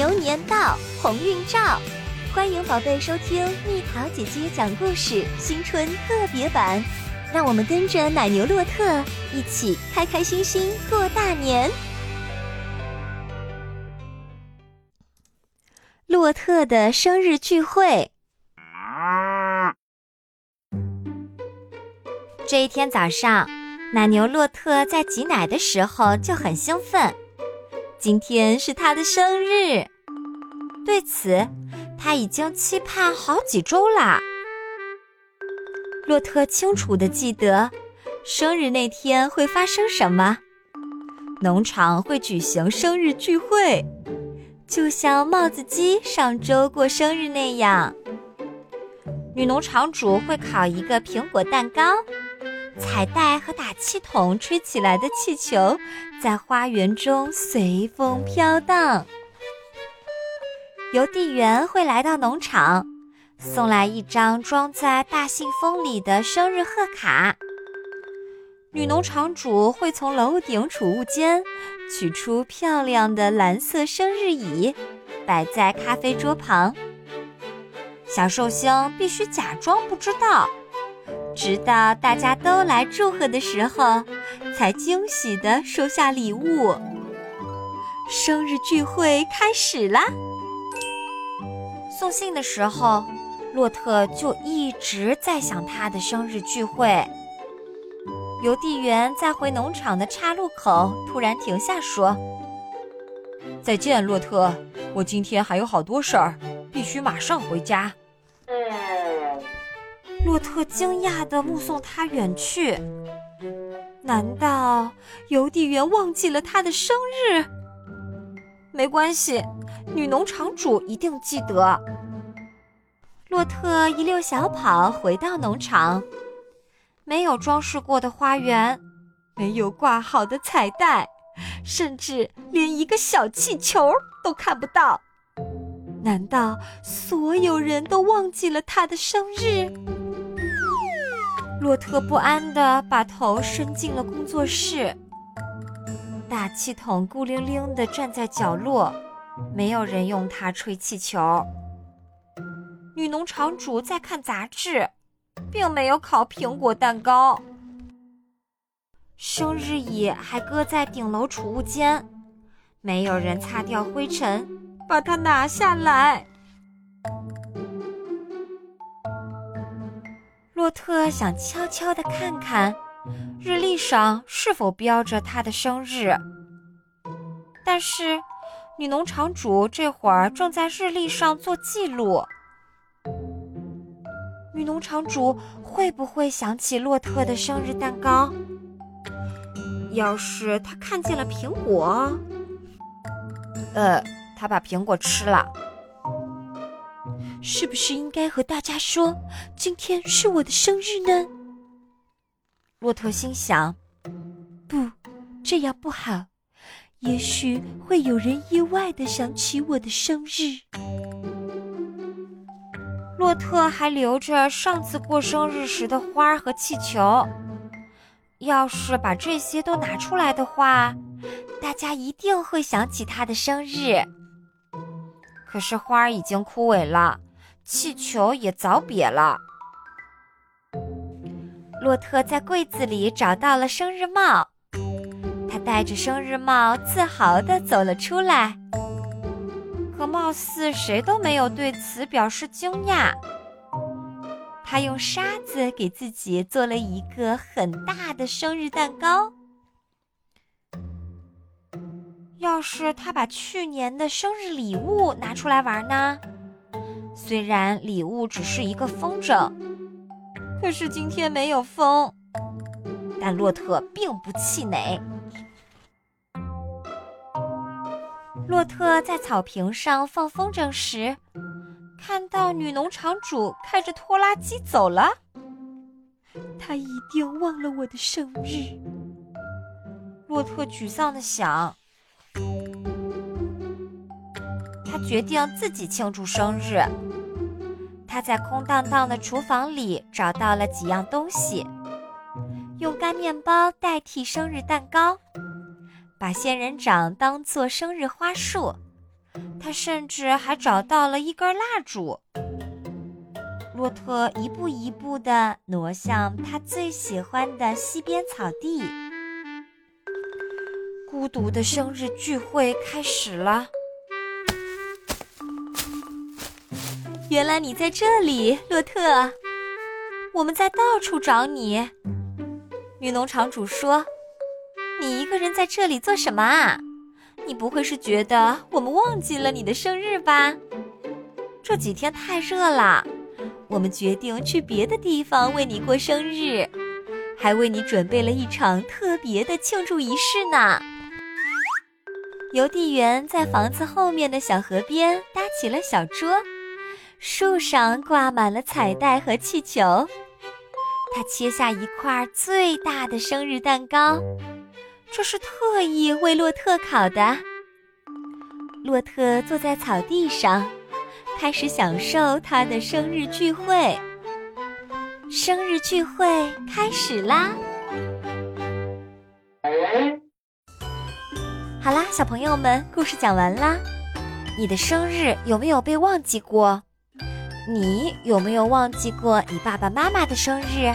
牛年到，鸿运照。欢迎宝贝收听蜜桃姐姐讲故事新春特别版，让我们跟着奶牛洛特一起开开心心过大年。洛特的生日聚会。这一天早上，奶牛洛特在挤奶的时候就很兴奋。今天是他的生日，对此他已经期盼好几周啦。洛特清楚的记得，生日那天会发生什么，农场会举行生日聚会，就像帽子鸡上周过生日那样。女农场主会烤一个苹果蛋糕。彩带和打气筒吹起来的气球，在花园中随风飘荡。邮递员会来到农场，送来一张装在大信封里的生日贺卡。女农场主会从楼顶储物间取出漂亮的蓝色生日椅，摆在咖啡桌旁。小寿星必须假装不知道。直到大家都来祝贺的时候，才惊喜地收下礼物。生日聚会开始啦！送信的时候，洛特就一直在想他的生日聚会。邮递员在回农场的岔路口突然停下，说：“再见，洛特，我今天还有好多事儿，必须马上回家。”洛特惊讶地目送他远去。难道邮递员忘记了他的生日？没关系，女农场主一定记得。洛特一溜小跑回到农场，没有装饰过的花园，没有挂好的彩带，甚至连一个小气球都看不到。难道所有人都忘记了他的生日？洛特不安地把头伸进了工作室，大气筒孤零零地站在角落，没有人用它吹气球。女农场主在看杂志，并没有烤苹果蛋糕。生日椅还搁在顶楼储物间，没有人擦掉灰尘，把它拿下来。洛特想悄悄地看看，日历上是否标着他的生日。但是，女农场主这会儿正在日历上做记录。女农场主会不会想起洛特的生日蛋糕？要是她看见了苹果，呃，她把苹果吃了。是不是应该和大家说今天是我的生日呢？洛特心想：“不，这样不好，也许会有人意外的想起我的生日。”洛特还留着上次过生日时的花和气球，要是把这些都拿出来的话，大家一定会想起他的生日。可是花儿已经枯萎了。气球也早瘪了。洛特在柜子里找到了生日帽，他戴着生日帽，自豪地走了出来。可貌似谁都没有对此表示惊讶。他用沙子给自己做了一个很大的生日蛋糕。要是他把去年的生日礼物拿出来玩呢？虽然礼物只是一个风筝，可是今天没有风。但洛特并不气馁。洛特在草坪上放风筝时，看到女农场主开着拖拉机走了。他一定忘了我的生日。洛特沮丧地想。他决定自己庆祝生日。他在空荡荡的厨房里找到了几样东西，用干面包代替生日蛋糕，把仙人掌当做生日花束，他甚至还找到了一根蜡烛。洛特一步一步地挪向他最喜欢的溪边草地。孤独的生日聚会开始了。原来你在这里，洛特。我们在到处找你。女农场主说：“你一个人在这里做什么啊？你不会是觉得我们忘记了你的生日吧？这几天太热了，我们决定去别的地方为你过生日，还为你准备了一场特别的庆祝仪式呢。”邮递员在房子后面的小河边搭起了小桌。树上挂满了彩带和气球，他切下一块最大的生日蛋糕，这是特意为洛特烤的。洛特坐在草地上，开始享受他的生日聚会。生日聚会开始啦！好啦，小朋友们，故事讲完啦。你的生日有没有被忘记过？你有没有忘记过你爸爸妈妈的生日？